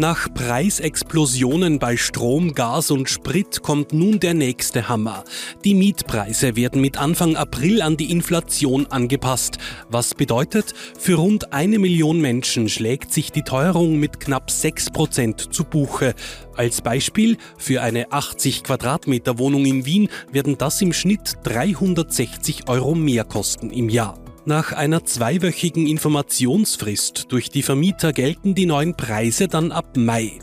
Nach Preisexplosionen bei Strom, Gas und Sprit kommt nun der nächste Hammer. Die Mietpreise werden mit Anfang April an die Inflation angepasst. Was bedeutet, für rund eine Million Menschen schlägt sich die Teuerung mit knapp 6 Prozent zu Buche. Als Beispiel, für eine 80 Quadratmeter Wohnung in Wien werden das im Schnitt 360 Euro mehr kosten im Jahr. Nach einer zweiwöchigen Informationsfrist durch die Vermieter gelten die neuen Preise dann ab Mai.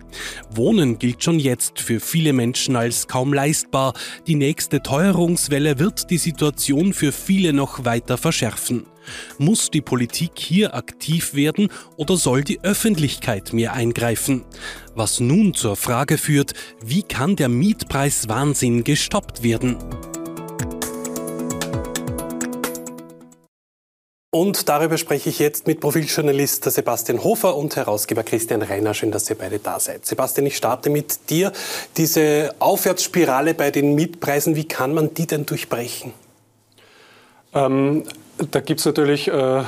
Wohnen gilt schon jetzt für viele Menschen als kaum leistbar. Die nächste Teuerungswelle wird die Situation für viele noch weiter verschärfen. Muss die Politik hier aktiv werden oder soll die Öffentlichkeit mehr eingreifen? Was nun zur Frage führt, wie kann der Mietpreiswahnsinn gestoppt werden? Und darüber spreche ich jetzt mit Profiljournalist Sebastian Hofer und Herausgeber Christian Reiner. Schön, dass ihr beide da seid. Sebastian, ich starte mit dir. Diese Aufwärtsspirale bei den Mietpreisen, wie kann man die denn durchbrechen? Ähm, da gibt es natürlich äh,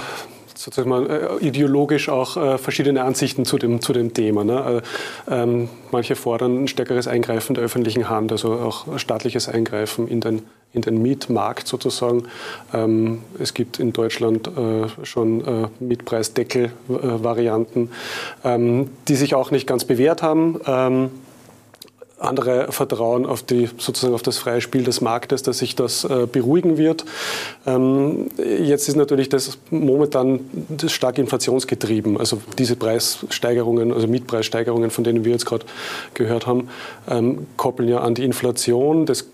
sozusagen mal, äh, ideologisch auch äh, verschiedene Ansichten zu dem, zu dem Thema. Ne? Äh, ähm, manche fordern ein stärkeres Eingreifen der öffentlichen Hand, also auch staatliches Eingreifen in den, in den Mietmarkt sozusagen. Ähm, es gibt in Deutschland äh, schon äh, Mietpreisdeckel-Varianten, ähm, die sich auch nicht ganz bewährt haben. Andere vertrauen auf, die, sozusagen auf das freie Spiel des Marktes, dass sich das äh, beruhigen wird. Ähm, jetzt ist natürlich das momentan das stark inflationsgetrieben. Also diese Preissteigerungen, also Mietpreissteigerungen, von denen wir jetzt gerade gehört haben, ähm, koppeln ja an die Inflation. Das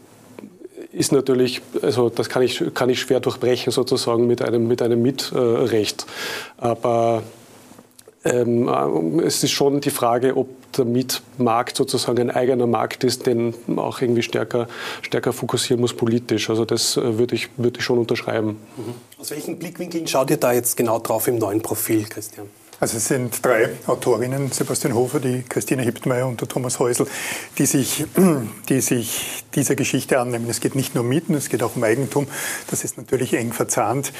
ist natürlich, also das kann ich, kann ich schwer durchbrechen sozusagen mit einem, mit einem Mietrecht. Aber ähm, es ist schon die Frage, ob der Mietmarkt sozusagen ein eigener Markt ist, den man auch irgendwie stärker, stärker fokussieren muss politisch. Also das äh, würde ich, würde ich schon unterschreiben. Mhm. Aus welchen Blickwinkeln schaut ihr da jetzt genau drauf im neuen Profil, Christian? Also es sind drei Autorinnen, Sebastian Hofer, die Christine Hiptmeier und der Thomas Häusl, die sich, die sich dieser Geschichte annehmen. Es geht nicht nur um Mieten, es geht auch um Eigentum. Das ist natürlich eng verzahnt.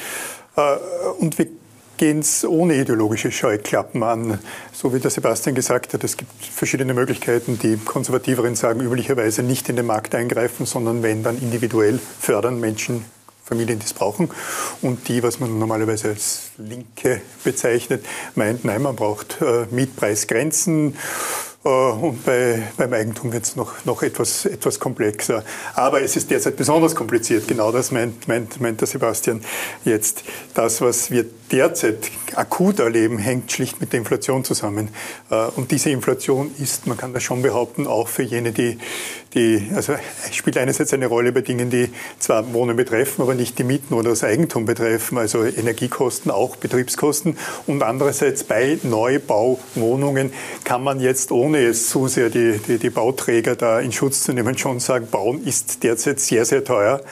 Äh, und wir gehen es ohne ideologische Scheuklappen an. So wie der Sebastian gesagt hat, es gibt verschiedene Möglichkeiten. Die Konservativeren sagen üblicherweise nicht in den Markt eingreifen, sondern wenn dann individuell fördern Menschen, Familien, die es brauchen. Und die, was man normalerweise als Linke bezeichnet, meint, nein, man braucht äh, Mietpreisgrenzen und bei, beim Eigentum wird es noch, noch etwas, etwas komplexer. Aber es ist derzeit besonders kompliziert. Genau das meint, meint, meint der Sebastian jetzt. Das, was wir derzeit akut erleben, hängt schlicht mit der Inflation zusammen. Äh, und diese Inflation ist, man kann das schon behaupten, auch für jene, die, die also spielt einerseits eine Rolle bei Dingen, die zwar Wohnen betreffen, aber nicht die Mieten oder das Eigentum betreffen, also Energiekosten, auch Betriebskosten. Und andererseits bei Neubauwohnungen kann man jetzt, ohne jetzt zu sehr die, die, die Bauträger da in Schutz zu nehmen, schon sagen, Bauen ist derzeit sehr, sehr teuer.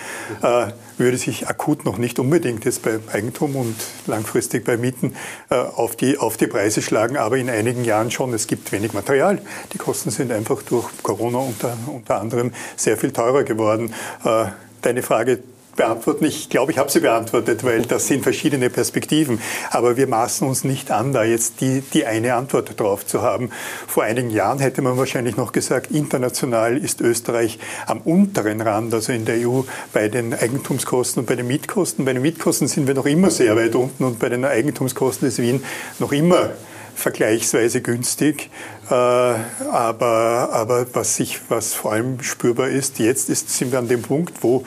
Äh, würde sich akut noch nicht unbedingt jetzt bei Eigentum und langfristig bei Mieten äh, auf, die, auf die Preise schlagen, aber in einigen Jahren schon. Es gibt wenig Material. Die Kosten sind einfach durch Corona unter, unter anderem sehr viel teurer geworden. Äh, deine Frage beantworten. Ich glaube, ich habe sie beantwortet, weil das sind verschiedene Perspektiven. Aber wir maßen uns nicht an, da jetzt die, die eine Antwort drauf zu haben. Vor einigen Jahren hätte man wahrscheinlich noch gesagt, international ist Österreich am unteren Rand, also in der EU, bei den Eigentumskosten und bei den Mietkosten. Bei den Mietkosten sind wir noch immer sehr weit unten und bei den Eigentumskosten ist Wien noch immer vergleichsweise günstig. Äh, aber, aber was, sich, was vor allem spürbar ist, jetzt ist, sind wir an dem Punkt, wo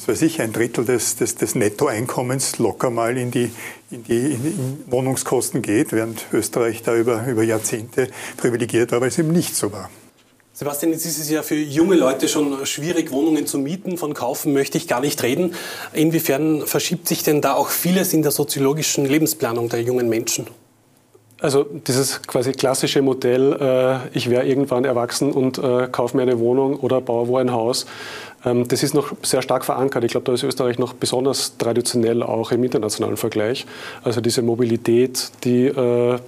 was weiß ich, ein Drittel des, des, des Nettoeinkommens locker mal in die, in die in, in Wohnungskosten geht, während Österreich da über, über Jahrzehnte privilegiert war, weil es eben nicht so war. Sebastian, jetzt ist es ja für junge Leute schon schwierig, Wohnungen zu mieten. Von kaufen möchte ich gar nicht reden. Inwiefern verschiebt sich denn da auch vieles in der soziologischen Lebensplanung der jungen Menschen? Also dieses quasi klassische Modell, äh, ich wäre irgendwann erwachsen und äh, kaufe mir eine Wohnung oder baue wo ein Haus, ähm, das ist noch sehr stark verankert. Ich glaube, da ist Österreich noch besonders traditionell auch im internationalen Vergleich. Also diese Mobilität, die äh,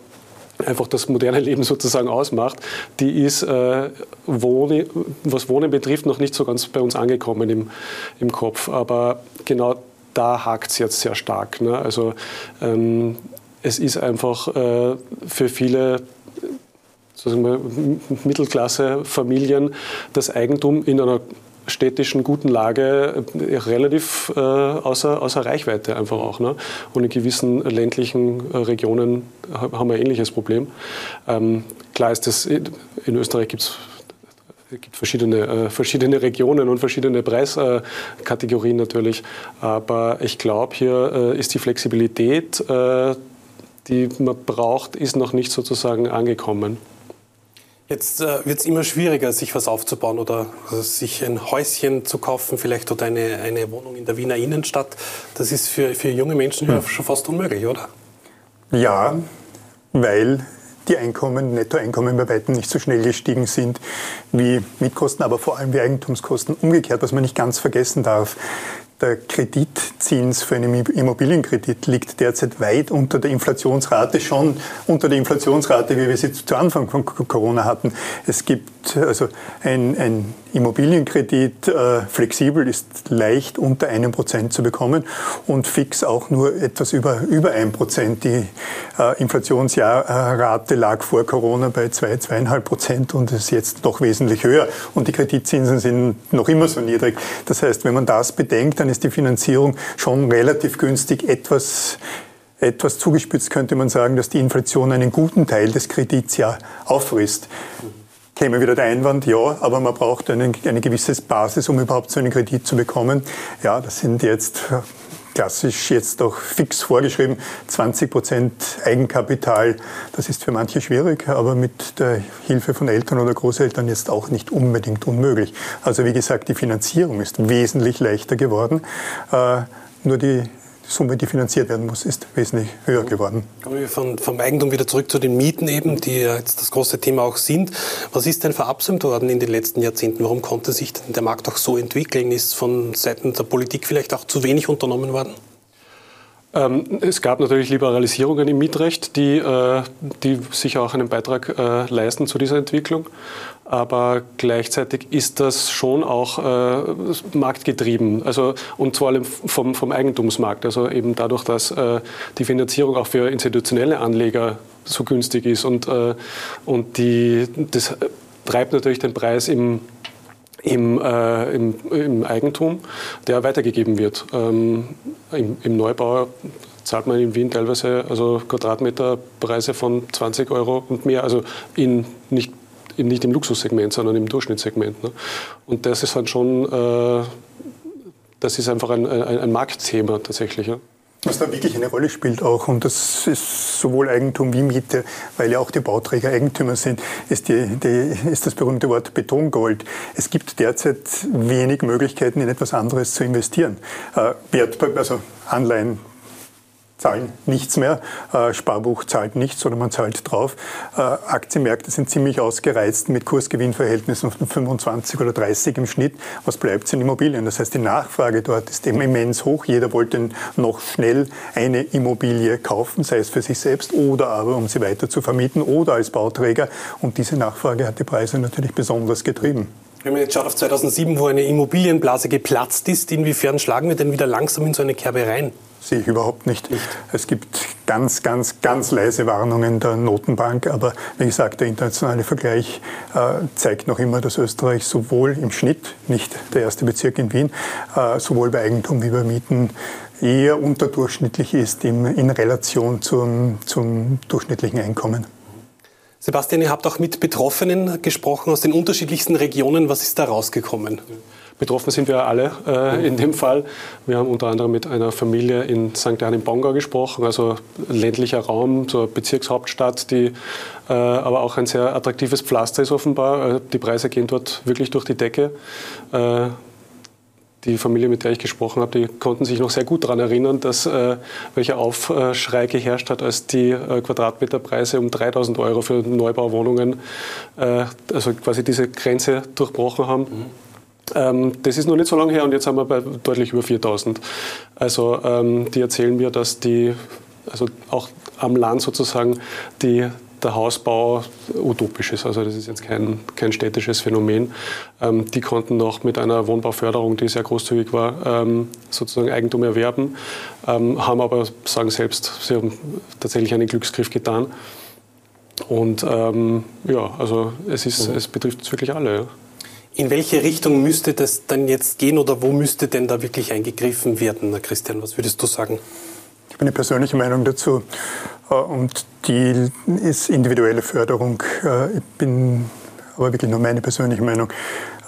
einfach das moderne Leben sozusagen ausmacht, die ist, äh, Wohne, was Wohnen betrifft, noch nicht so ganz bei uns angekommen im, im Kopf. Aber genau da hakt es jetzt sehr stark. Ne? Also ähm, es ist einfach äh, für viele Mittelklasse-Familien das Eigentum in einer städtischen guten Lage äh, relativ äh, außer, außer Reichweite einfach auch. Ne? Und in gewissen ländlichen äh, Regionen haben wir ein ähnliches Problem. Ähm, klar ist das, in Österreich gibt es gibt verschiedene, äh, verschiedene Regionen und verschiedene Preiskategorien natürlich. Aber ich glaube, hier äh, ist die Flexibilität, äh, die man braucht, ist noch nicht sozusagen angekommen. Jetzt äh, wird es immer schwieriger, sich was aufzubauen oder also sich ein Häuschen zu kaufen, vielleicht oder eine, eine Wohnung in der Wiener Innenstadt. Das ist für, für junge Menschen ja. schon fast unmöglich, oder? Ja, weil die Einkommen, Nettoeinkommen bei weitem nicht so schnell gestiegen sind wie Mietkosten, aber vor allem wie Eigentumskosten. Umgekehrt, was man nicht ganz vergessen darf, der Kreditzins für einen Immobilienkredit liegt derzeit weit unter der Inflationsrate, schon unter der Inflationsrate, wie wir sie zu Anfang von Corona hatten. Es gibt also ein, ein Immobilienkredit äh, flexibel ist leicht unter einem Prozent zu bekommen und fix auch nur etwas über, über ein Prozent. Die äh, Inflationsrate lag vor Corona bei zwei, zweieinhalb Prozent und ist jetzt doch wesentlich höher. Und die Kreditzinsen sind noch immer so niedrig. Das heißt, wenn man das bedenkt, dann ist die Finanzierung schon relativ günstig etwas etwas zugespitzt könnte man sagen, dass die Inflation einen guten Teil des Kredits ja auffrisst käme wieder der Einwand, ja, aber man braucht eine, eine gewisse Basis, um überhaupt so einen Kredit zu bekommen. Ja, das sind jetzt klassisch jetzt auch fix vorgeschrieben, 20 Prozent Eigenkapital. Das ist für manche schwierig, aber mit der Hilfe von Eltern oder Großeltern jetzt auch nicht unbedingt unmöglich. Also wie gesagt, die Finanzierung ist wesentlich leichter geworden. Äh, nur die Summe, die finanziert werden muss, ist wesentlich höher geworden. Von, vom Eigentum wieder zurück zu den Mieten eben, die jetzt das große Thema auch sind. Was ist denn verabsäumt worden in den letzten Jahrzehnten? Warum konnte sich der Markt auch so entwickeln? Ist von Seiten der Politik vielleicht auch zu wenig unternommen worden? Ähm, es gab natürlich Liberalisierungen im Mietrecht, die, äh, die sicher auch einen Beitrag äh, leisten zu dieser Entwicklung. Aber gleichzeitig ist das schon auch äh, marktgetrieben. Also, und vor allem vom, vom Eigentumsmarkt. Also eben dadurch, dass die Finanzierung auch für institutionelle Anleger so günstig ist. Und, und die, das treibt natürlich den Preis im im, äh, im, im, Eigentum, der weitergegeben wird. Ähm, im, im, Neubau zahlt man in Wien teilweise also Quadratmeterpreise von 20 Euro und mehr, also in, nicht, nicht im Luxussegment, sondern im Durchschnittssegment. Ne? Und das ist dann schon, äh, das ist einfach ein, ein, ein Marktthema tatsächlich. Ja? Was da wirklich eine Rolle spielt auch, und das ist sowohl Eigentum wie Miete, weil ja auch die Bauträger Eigentümer sind, ist, die, die, ist das berühmte Wort Betongold. Es gibt derzeit wenig Möglichkeiten, in etwas anderes zu investieren. Äh, Wert, also Anleihen, zahlen nichts mehr. Äh, Sparbuch zahlt nichts oder man zahlt drauf. Äh, Aktienmärkte sind ziemlich ausgereizt mit Kursgewinnverhältnissen von 25 oder 30 im Schnitt. Was bleibt sind Immobilien? Das heißt, die Nachfrage dort ist eben immens hoch. Jeder wollte noch schnell eine Immobilie kaufen, sei es für sich selbst oder aber um sie weiter zu vermieten oder als Bauträger. Und diese Nachfrage hat die Preise natürlich besonders getrieben. Wenn man jetzt schaut auf 2007, wo eine Immobilienblase geplatzt ist, inwiefern schlagen wir denn wieder langsam in so eine Kerbe rein? Sehe ich überhaupt nicht. nicht. Es gibt ganz, ganz, ganz leise Warnungen der Notenbank, aber wie gesagt, der internationale Vergleich äh, zeigt noch immer, dass Österreich sowohl im Schnitt, nicht der erste Bezirk in Wien, äh, sowohl bei Eigentum wie bei Mieten eher unterdurchschnittlich ist in, in Relation zum, zum durchschnittlichen Einkommen. Sebastian, ihr habt auch mit Betroffenen gesprochen aus den unterschiedlichsten Regionen. Was ist da rausgekommen? Betroffen sind wir alle äh, in dem Fall. Wir haben unter anderem mit einer Familie in St. Jan im Bongau gesprochen, also ländlicher Raum, so Bezirkshauptstadt, die äh, aber auch ein sehr attraktives Pflaster ist offenbar. Äh, die Preise gehen dort wirklich durch die Decke. Äh, die Familie, mit der ich gesprochen habe, die konnten sich noch sehr gut daran erinnern, dass äh, welcher Aufschrei geherrscht hat, als die äh, Quadratmeterpreise um 3000 Euro für Neubauwohnungen, äh, also quasi diese Grenze durchbrochen haben. Mhm. Ähm, das ist noch nicht so lange her und jetzt haben wir bei deutlich über 4000. Also ähm, die erzählen mir, dass die, also auch am Land sozusagen, die der Hausbau utopisch ist. Also das ist jetzt kein, kein städtisches Phänomen. Ähm, die konnten noch mit einer Wohnbauförderung, die sehr großzügig war, ähm, sozusagen Eigentum erwerben, ähm, haben aber, sagen selbst, sie haben tatsächlich einen Glücksgriff getan. Und ähm, ja, also es, ist, mhm. es betrifft wirklich alle. Ja. In welche Richtung müsste das dann jetzt gehen oder wo müsste denn da wirklich eingegriffen werden, Christian? Was würdest du sagen? Ich habe eine persönliche Meinung dazu äh, und die ist individuelle Förderung. Äh, ich bin aber wirklich nur meine persönliche Meinung.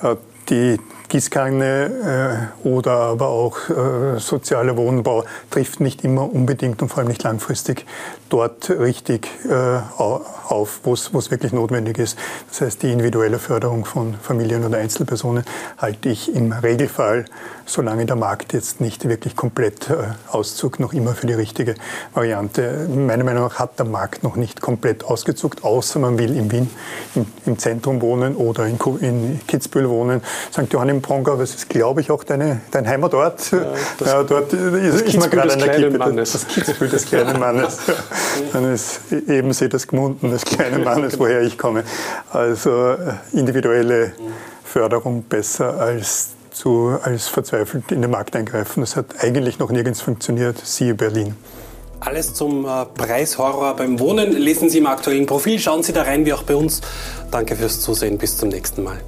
Äh, die Gießkanne äh, oder aber auch äh, sozialer Wohnbau trifft nicht immer unbedingt und vor allem nicht langfristig dort richtig äh, auf, wo es wirklich notwendig ist. Das heißt, die individuelle Förderung von Familien oder Einzelpersonen halte ich im Regelfall, solange der Markt jetzt nicht wirklich komplett äh, auszuckt, noch immer für die richtige Variante. Meiner Meinung nach hat der Markt noch nicht komplett ausgezuckt, außer man will in Wien im, im Zentrum wohnen oder in, in Kitzbühel wohnen. St. Johann im Pongau, das ist, glaube ich, auch deine, dein Heimatort. Ja, ja, dort ist, ist man gerade an der Kippe. Mannes. Das Kitzbühel des kleinen Mannes. Dann ist Ebensee das Gmunden des kleinen Mannes, woher ich komme. Also äh, individuelle Förderung besser als zu, als verzweifelt in den Markt eingreifen. Das hat eigentlich noch nirgends funktioniert, siehe Berlin. Alles zum äh, Preishorror beim Wohnen lesen Sie im aktuellen Profil. Schauen Sie da rein, wie auch bei uns. Danke fürs Zusehen. Bis zum nächsten Mal.